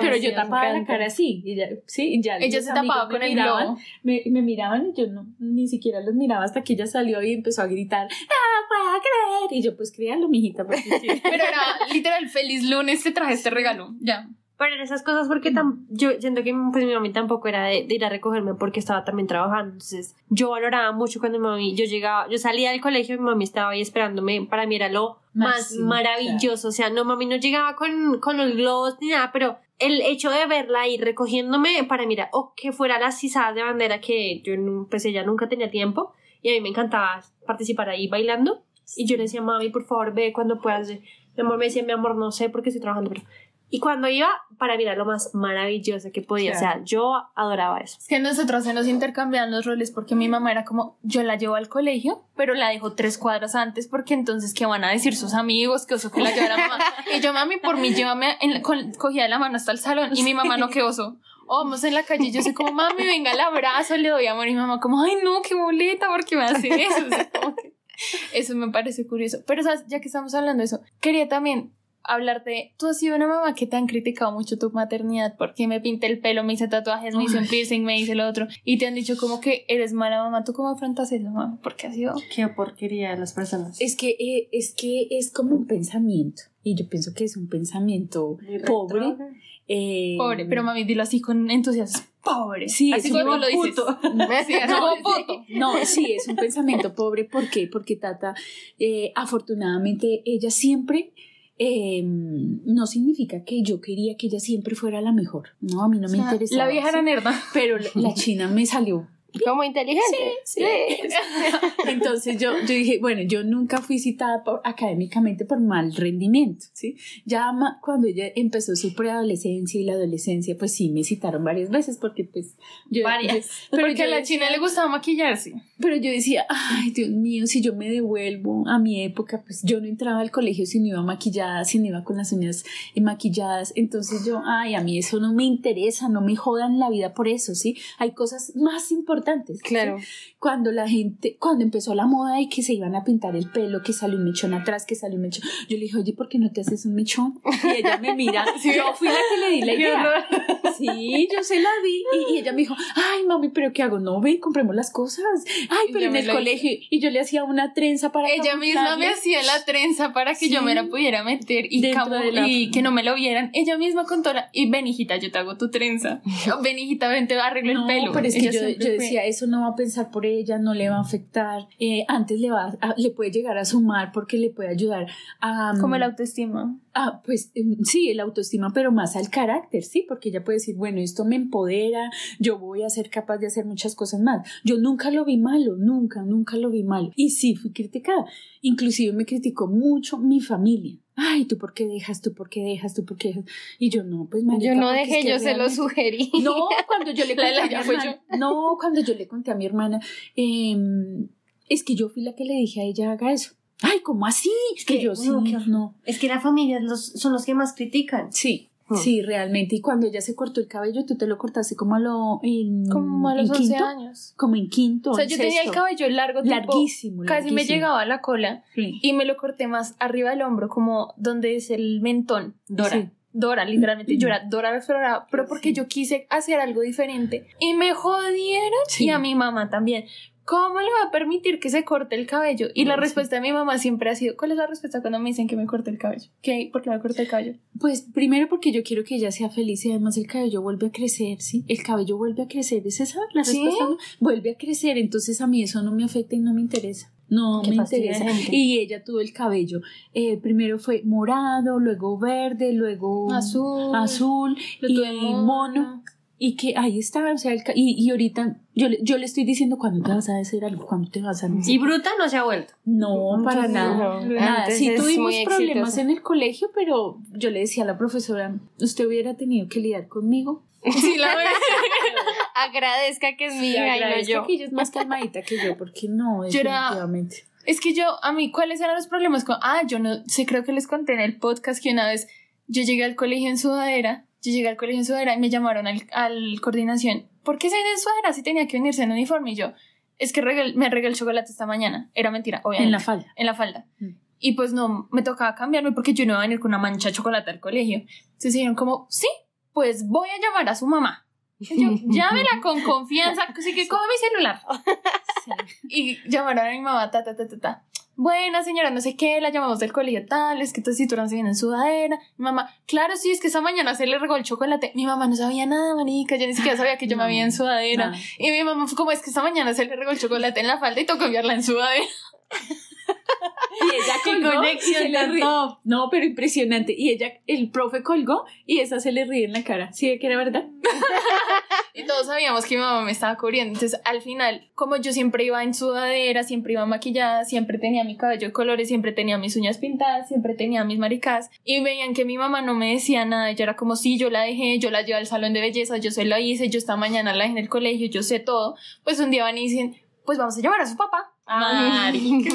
Pero yo tapaba la cara así, y ya, sí, y ya Ella se tapaba me con el miraban. Me, me miraban y yo no, ni siquiera los miraba hasta que ella salió y empezó a gritar, ¡Ah, puedo creer! Y yo, pues créalo, mijita, porque sí. Pero era literal, feliz lunes te traje este regalo. Ya. Pero en esas cosas porque tam- yo siento que pues mi mami tampoco era de, de ir a recogerme porque estaba también trabajando. Entonces yo valoraba mucho cuando mi mami, yo llegaba, yo salía del colegio y mi mami estaba ahí esperándome. Para mí era lo más Máximo, maravilloso. O sea, no, mami no llegaba con, con los globos ni nada, pero el hecho de verla ahí recogiéndome para era, o que fuera las izadas de bandera que yo, pues ella nunca tenía tiempo y a mí me encantaba participar ahí bailando. Y yo le decía, mami, por favor, ve cuando puedas. Mi amor me decía, mi amor, no sé porque estoy trabajando, pero... Y cuando iba, para mí era lo más maravilloso que podía. O sea, yo adoraba eso. Es que nosotros se nos intercambiaban los roles porque mi mamá era como, yo la llevo al colegio, pero la dejo tres cuadras antes porque entonces, ¿qué van a decir sus amigos? Que oso que la lleva la mamá. Y yo, mami, por mí, llévame, en la- con- cogía de la mano hasta el salón y mi mamá no, que oso. O vamos en la calle y yo soy como, mami, venga, el abrazo, le doy amor. Y mi mamá como, ay, no, qué boleta, ¿por qué me hace eso? O sea, como que- eso me parece curioso. Pero, ¿sabes? ya que estamos hablando de eso, quería también hablarte. Tú has sido una mamá que te han criticado mucho tu maternidad porque me pinté el pelo, me hice tatuajes, me hice un piercing, me hice lo otro. Y te han dicho como que eres mala mamá. ¿Tú cómo afrontas eso, mamá? Porque ha sido. Qué porquería de las personas. Es que, eh, es que es como un pensamiento, y yo pienso que es un pensamiento pobre. eh, Pobre, pero mami, dilo así con entusiasmo. Pobre. Sí, así es como un lo dices. puto. Sí, así No, como sí. puto. No, sí, es un pensamiento pobre. ¿Por qué? Porque Tata, eh, afortunadamente, ella siempre, eh, no significa que yo quería que ella siempre fuera la mejor. No, a mí no me O sea, interesaba. La vieja era nerda. Pero la, la china me salió. Como inteligente. Sí. Entonces yo, yo dije, bueno, yo nunca fui citada por- académicamente por mal rendimiento, ¿sí? Ya ma- cuando ella empezó su preadolescencia y la adolescencia, pues sí, me citaron varias veces porque pues yo... Varias. yo- pero Porque a la decía- china le gustaba maquillarse. pero yo decía, ay, Dios mío, si yo me devuelvo a mi época, pues yo no entraba al colegio si no iba maquillada, si no iba con las uñas maquilladas. Entonces yo, ay, a mí eso no me interesa, no me jodan la vida por eso, ¿sí? Hay cosas más importantes. ¿Sí? Claro. Cuando la gente, cuando empezó la moda y que se iban a pintar el pelo, que salió un mechón atrás, que salió un mechón, yo le dije, oye, ¿por qué no te haces un mechón? Y ella me mira, yo fui la que le di la idea. Sí, yo se la di. Y, y ella me dijo, ay, mami, ¿pero qué hago? No, ven, compremos las cosas. Ay, pero yo en el colegio. Y yo le hacía una trenza para Ella misma me hacía la trenza para que yo me la pudiera meter y, la- y que no me lo vieran. Ella misma contó la... Y ven, hijita, yo te hago tu trenza. Ven, hijita, ven, te arreglo No, el pelo. pero es que yo, fue- decía, eso no va a pensar por ella, no le va a afectar. Eh, antes le va a- le puede llegar a sumar porque le puede ayudar a... mm, Como la autoestima. Ah, pues em, sí, el autoestima, pero más al carácter, sí, porque ella puede decir, bueno, esto me empodera, yo voy a ser capaz de hacer muchas cosas más. Yo nunca lo vi malo, nunca, nunca lo vi malo. Y sí, fui criticada. Inclusive me criticó mucho mi familia. Ay, ¿tú por qué dejas? ¿Tú por qué dejas? ¿tú por qué dejas? Y yo no, pues marica, Yo no es dejé, que yo se lo sugerí. no, cuando yo le conté la a mi hermana, no, cuando yo le conté a mi hermana, es que yo fui la que le dije a ella haga eso. Ay, ¿cómo así? Es que que- yo sí, no, no. Es que la familia los, son los que más critican. Sí, Hmm. sí, realmente. Y cuando ella se cortó el cabello, tú te lo cortaste como a lo en, Como a los en 11 quinto, años. como en quinto. O sea, yo tenía el cabello largo, tipo, larguísimo, casi me llegaba a la cola Sí. y me lo corté más arriba del hombro, como donde es el mentón. Dora. Sí. Dora, literalmente. Yo era Dora la Explorada, pero porque Sí. yo quise hacer algo diferente. Y me jodieron. Y a mi mamá también. ¿Cómo le va a permitir que se corte el cabello? Y la Sí. respuesta de mi mamá siempre ha sido, ¿cuál es la respuesta cuando me dicen que me corte el cabello? ¿Qué? ¿Por qué me corte el cabello? Pues primero porque yo quiero que ella sea feliz y además el cabello vuelve a crecer, ¿sí? El cabello vuelve a crecer, ¿es esa la ¿Sí? respuesta? Vuelve a crecer, entonces a mí eso no me afecta y no me interesa. No Qué me interesa. Y ella tuvo el cabello. eh, primero fue morado, luego verde, luego Azul. azul y mono. Y que ahí está, o sea, el ca- y, y ahorita yo le, yo le estoy diciendo cuándo te vas a hacer algo, cuándo te vas a Y bruta no se ha vuelto. no, para nada. no, Nada, sí tuvimos problemas exitosa. en el colegio, pero yo le decía a la profesora, usted hubiera tenido que lidiar conmigo. Sí, la verdad. Agradezca que es mi hija y no yo. que ella es más calmadita que yo, porque no, Yo era- definitivamente. Es que yo, a mí, ¿cuáles eran los problemas? con- Ah, yo no sé, creo que les conté en el podcast que una vez yo llegué al colegio en sudadera, yo llegué al colegio en sudadera y me llamaron al, al coordinación. ¿Por qué se en sudadera si tenía que venirse en uniforme? Y yo, es que regal- me regalé el chocolate esta mañana. Era mentira, obviamente. En la falda. en la falda. Mm. Y pues no, me tocaba cambiarme porque yo no iba a venir con una mancha de chocolate al colegio. Entonces dijeron como, sí, pues voy a llamar a su mamá. Yo, llámela con confianza, así que coja mi celular. Y llamaron a mi mamá, ta, ta, ta, ta, ta. Buena señora, no sé qué, la llamamos del colegio tal, es que esta cinturón se viene en sudadera. Mi mamá, claro, sí, es que esa mañana se le regó el chocolate. Mi mamá no sabía nada, manica, yo ni siquiera sabía que yo me había en sudadera. No. Y mi mamá fue como, es que esta mañana se le regó el chocolate en la falda y tocó enviarla en sudadera. Y ella colgó y conexión tan ríe. top. No, pero impresionante. Y ella, el profe colgó y esa se le ríe en la cara. ¿Sí que era verdad? Y todos sabíamos que mi mamá me estaba cubriendo. Entonces, al final, como yo siempre iba en sudadera, siempre iba maquillada, siempre tenía mi cabello de colores, siempre tenía mis uñas pintadas, siempre tenía mis maricas, y veían que mi mamá no me decía nada. Ella era como, sí, yo la dejé, yo la llevé al salón de belleza, yo se la hice, yo esta mañana la dejé en el colegio, yo sé todo. Pues un día van y dicen, pues vamos a llamar a su papá. Marica.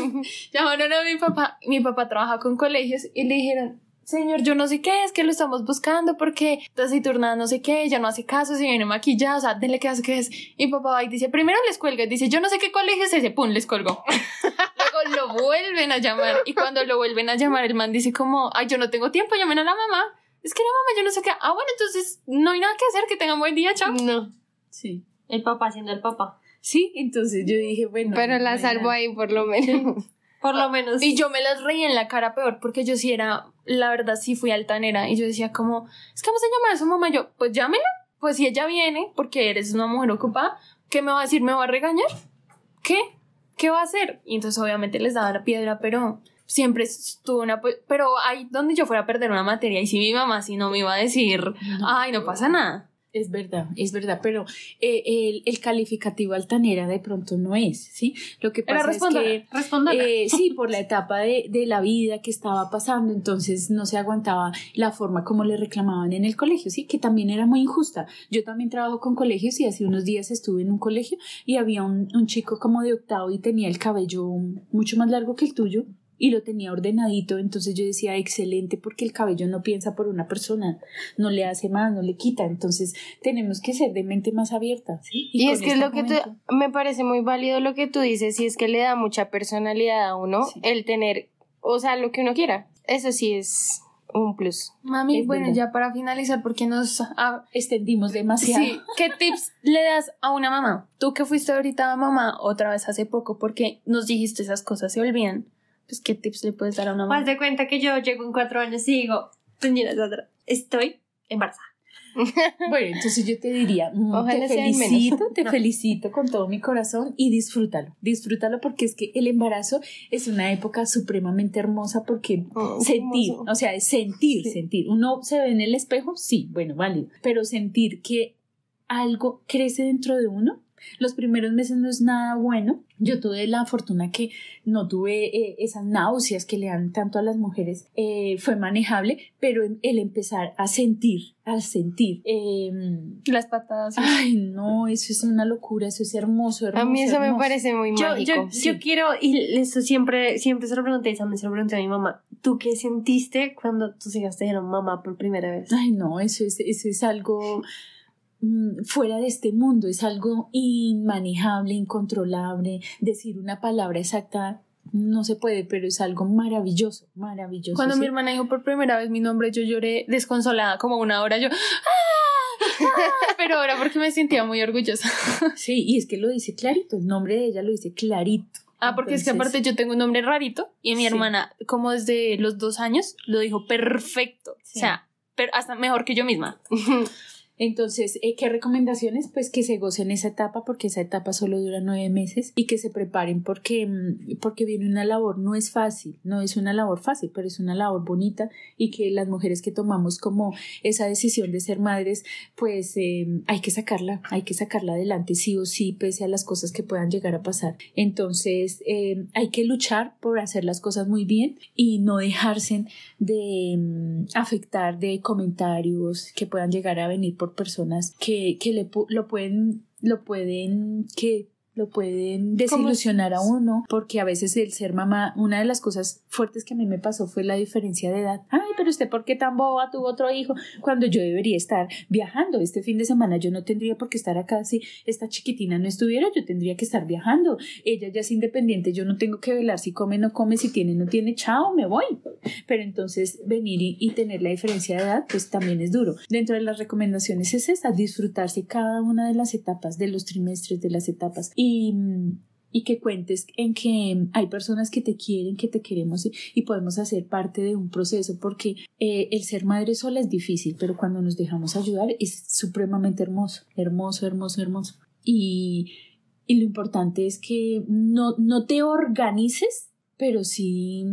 Llamaron a mi papá. Mi papá trabaja con colegios y le dijeron, señor, yo no sé qué, es que lo estamos buscando porque taciturna no sé qué, ella no hace caso, se viene maquillada, o sea, que hace que es. Y mi papá va y dice, primero les cuelga, dice, yo no sé qué colegio es ese, pum, les colgó. Luego lo vuelven a llamar y cuando lo vuelven a llamar, el man dice como, ay, yo no tengo tiempo, llamen a la mamá. Es que la mamá, yo no sé qué. Ah, bueno, entonces no hay nada que hacer, que tengan buen día, chao. No, Sí. El papá siendo el papá. Sí, entonces yo dije, bueno. pero la salvo ahí por lo menos. Por lo menos. Y yo me las reí en la cara peor, porque yo sí era, la verdad sí fui altanera. Y yo decía como, es que vamos a llamar a su mamá. Yo, pues llámela. Pues si ella viene, porque eres una mujer ocupada, ¿qué me va a decir? ¿Me va a regañar? ¿Qué? ¿Qué va a hacer? Y entonces obviamente les daba la piedra, pero siempre estuvo una... Pero ahí donde yo fuera a perder una materia, y si mi mamá si no me iba a decir, ay, no pasa nada. Es verdad, es verdad, pero eh, el, el calificativo altanera de pronto no es, ¿sí? Lo que pasa es que. Eh, sí, por la etapa de, de la vida que estaba pasando, entonces no se aguantaba la forma como le reclamaban en el colegio, sí, que también era muy injusta. Yo también trabajo con colegios y hace unos días estuve en un colegio y había un, un chico como de octavo y tenía el cabello mucho más largo que el tuyo y lo tenía ordenadito, entonces yo decía, excelente, porque el cabello no piensa por una persona, no le hace más, no le quita, entonces tenemos que ser de mente más abierta, ¿sí? Y, es que es esta lo que tú, me parece muy válido lo que tú dices, y es que le da mucha personalidad a uno Sí. el tener, o sea, lo que uno quiera. Eso sí es un plus. Mami, Es bueno, verdad. ya para finalizar, porque nos... ah, Extendimos demasiado. Sí, ¿qué tips le das a una mamá? Tú que fuiste ahorita mamá otra vez hace poco porque nos dijiste esas cosas, se olvidan. Pues, ¿qué tips le puedes dar a una mamá? Haz de cuenta que yo llego en cuatro años y digo, Sandra, estoy embarazada. Bueno, entonces yo te diría, mm, Ojalá te felicito, te felicito con todo mi corazón y disfrútalo, disfrútalo porque es que el embarazo es una época supremamente hermosa porque Oh, sentir, hermoso. o sea, es sentir, sentir. Uno se ve en el espejo, sí, bueno, válido, pero sentir que algo crece dentro de uno. Los primeros meses no es nada bueno. Yo tuve la fortuna que no tuve eh, esas náuseas que le dan tanto a las mujeres. Eh, fue manejable, pero el- el empezar a sentir, al sentir, eh, Las patadas. Ay, no, eso es una locura, eso es hermoso, hermoso. A mí eso me hermoso. parece muy Yo, mágico. yo, yo quiero, y eso siempre, siempre se lo pregunté, y también se lo pregunté a mi mamá. ¿Tú qué sentiste cuando tus hijas te dijeron mamá por primera vez? Ay, no, eso es, eso es algo mm, fuera de este mundo, es algo inmanejable, incontrolable. Decir una palabra exacta no se puede, pero es algo maravilloso, maravilloso. Cuando ¿sí? mi hermana dijo por primera vez mi nombre, yo lloré desconsolada como una hora. Yo, ¡ah! ¡ah! pero ahora porque me sentía muy orgullosa. Sí, y es que lo dice clarito, el nombre de ella lo dice clarito. Ah, porque es que aparte yo tengo un nombre rarito y mi Sí. hermana, como desde los dos años, lo dijo perfecto. Sí. O sea, pero hasta mejor que yo misma. Entonces, eh, ¿qué recomendaciones? Pues que se gocen esa etapa porque esa etapa solo dura nueve meses y que se preparen porque, mm, porque viene una labor, no es fácil, no es una labor fácil, pero es una labor bonita y que las mujeres que tomamos como esa decisión de ser madres, pues eh, hay que sacarla, hay que sacarla adelante sí o sí, pese a las cosas que puedan llegar a pasar. Entonces, eh, hay que luchar por hacer las cosas muy bien y no dejarse de mm, afectar de comentarios que puedan llegar a venir por personas que, que le, lo pueden, lo pueden, que lo pueden desilusionar a uno, porque a veces el ser mamá, una de las cosas fuertes que a mí me pasó fue la diferencia de edad. Ay, pero usted, ¿por qué tan boba tuvo otro hijo? Cuando yo debería estar viajando este fin de semana, yo no tendría por qué estar acá. Si esta chiquitina no estuviera, yo tendría que estar viajando. Ella ya es independiente, yo no tengo que velar si come, no come, si tiene, no tiene, chao, me voy. Pero entonces venir y, y tener la diferencia de edad, pues también es duro. Dentro de las recomendaciones es esa, disfrutarse cada una de las etapas, de los trimestres, de las etapas. Y, y que cuentes en que hay personas que te quieren, que te queremos y, y podemos hacer parte de un proceso, porque eh, el ser madre sola es difícil, pero cuando nos dejamos ayudar es supremamente hermoso, hermoso, hermoso, hermoso. Y, y lo importante es que no, no te organices, pero sí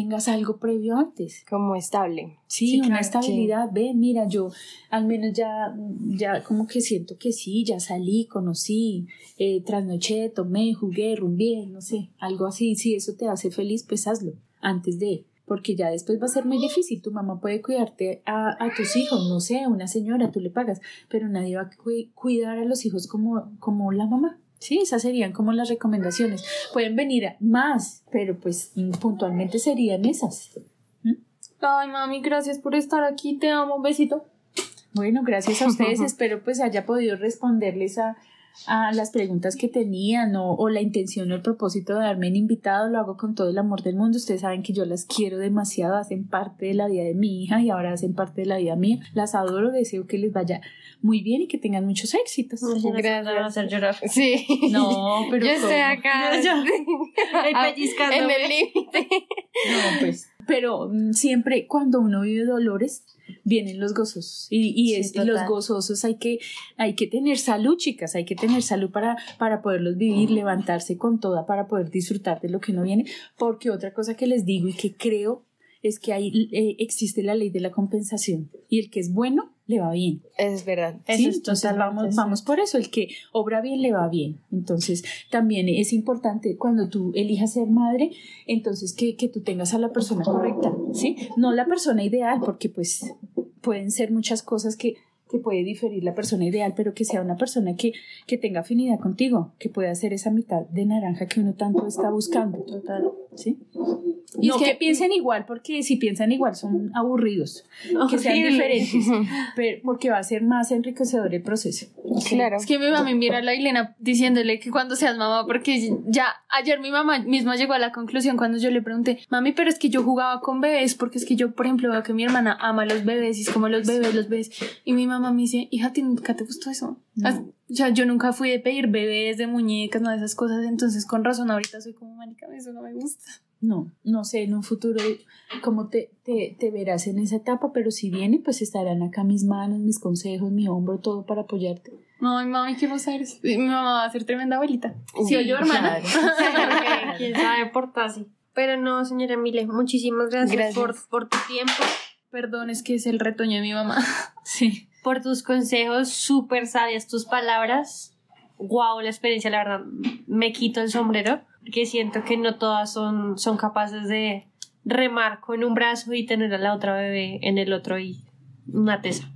tengas algo previo antes. Como estable. Sí, Sí, una claro, estabilidad. Ve, mira, yo al menos ya, ya como que siento que sí, ya salí, conocí, eh, trasnoché, tomé, jugué, rumbié, no sé, algo así. Si eso te hace feliz, pues hazlo antes de. Porque ya después va a ser muy difícil. Tu mamá puede cuidarte a, a tus hijos, no sé, una señora, tú le pagas, pero nadie va a cu- cuidar a los hijos como, como la mamá. Sí, esas serían como las recomendaciones. Pueden venir más, pero pues mm, puntualmente serían esas. Ay, mami, gracias por estar aquí. Te amo. Un besito. Bueno, gracias a ustedes. Espero pues haya podido responderles a, a las preguntas que tenían o, o la intención o el propósito de haberme invitado. Lo hago con todo el amor del mundo. Ustedes saben que yo las quiero demasiado, hacen parte de la vida de mi hija y ahora hacen parte de la vida mía. Las adoro, deseo que les vaya muy bien y que tengan muchos éxitos. Gracias. Va a hacer llorar. Sí. No, pero Yo acá. En el límite. No, pues. Pero mm, siempre cuando uno vive dolores, vienen los gozosos. Y, y, es, los gozosos hay que, hay que tener salud, chicas, hay que tener salud para, para poderlos vivir, levantarse con toda, para poder disfrutar de lo que no viene. Porque otra cosa que les digo y que creo es que ahí eh, existe la ley de la compensación. Y el que es bueno, le va bien. Es verdad. Eso ¿sí? es Entonces vamos, vamos por eso, el que obra bien le va bien. Entonces también es importante cuando tú elijas ser madre, entonces que, que tú tengas a la persona correcta, ¿sí? No la persona ideal, porque pues pueden ser muchas cosas que, que puede diferir la persona ideal, pero que sea una persona que, que tenga afinidad contigo, que pueda ser esa mitad de naranja que uno tanto está buscando. Total. ¿sí? Y no es que, que- piensen igual, porque si piensan igual son aburridos, que sean Horrible. diferentes, pero porque va a ser más enriquecedor el proceso. Claro. Es que mi mamá mira a la Ilena diciéndole que cuando seas mamá, porque ya ayer mi mamá misma llegó a la conclusión cuando yo le pregunté, mami, pero es que yo jugaba con bebés, porque es que yo, por ejemplo, veo que mi hermana ama a los bebés y es como los bebés, los bebés. Y mi mamá me dice, hija, ¿a ti nunca te gustó eso? No. O sea, yo nunca fui de pedir bebés, de muñecas, nada de esas cosas, entonces con razón ahorita soy como, marica, eso no me gusta. No, no sé en un futuro cómo te, te, te verás en esa etapa, pero si viene, pues estarán acá mis manos, mis consejos, mi hombro, todo para apoyarte. Ay, mami, eres. Y mi mamá va a ser tremenda abuelita. ¿Sí Sí, o yo, hermana? Quién sabe por Tasi. Pero no, señora Mile, muchísimas gracias, Gracias. Por, por tu tiempo, Perdón, es que es el retoño de mi mamá. Sí. Por tus consejos, súper sabias tus palabras. Wow, la experiencia, la verdad, me quito el sombrero, porque siento que no todas son, son capaces de remar con un brazo y tener a la otra bebé en el otro y una tesa,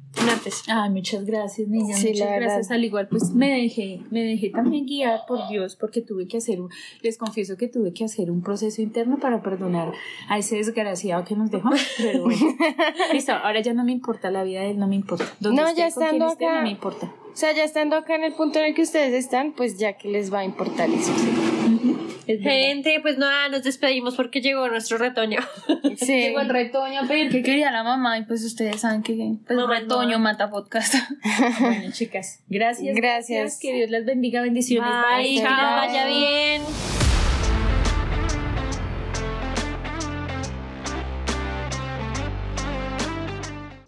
Ay, muchas gracias, niña. Sí, muchas verdad. gracias. Al igual, pues me dejé, me dejé también guiar por Dios, porque tuve que hacer, un- les confieso que tuve que hacer un proceso interno para perdonar a ese desgraciado que nos dejó. Pero bueno, listo, ahora ya no me importa la vida de él, no me importa. Donde No, esté, ya estando esté, acá. no me importa. O sea, ya estando acá en el punto en el que ustedes están, pues ya que les va a importar eso. Gente, pues nada, nos despedimos porque llegó nuestro retoño. Sí. Llegó el retoño a pedir que quería la mamá y pues ustedes saben que pues, Mamá, retoño no. mata podcast. Bueno, chicas, gracias. Gracias. Que Dios las bendiga. Bendiciones. Bye, Bye. Chao. vaya bien.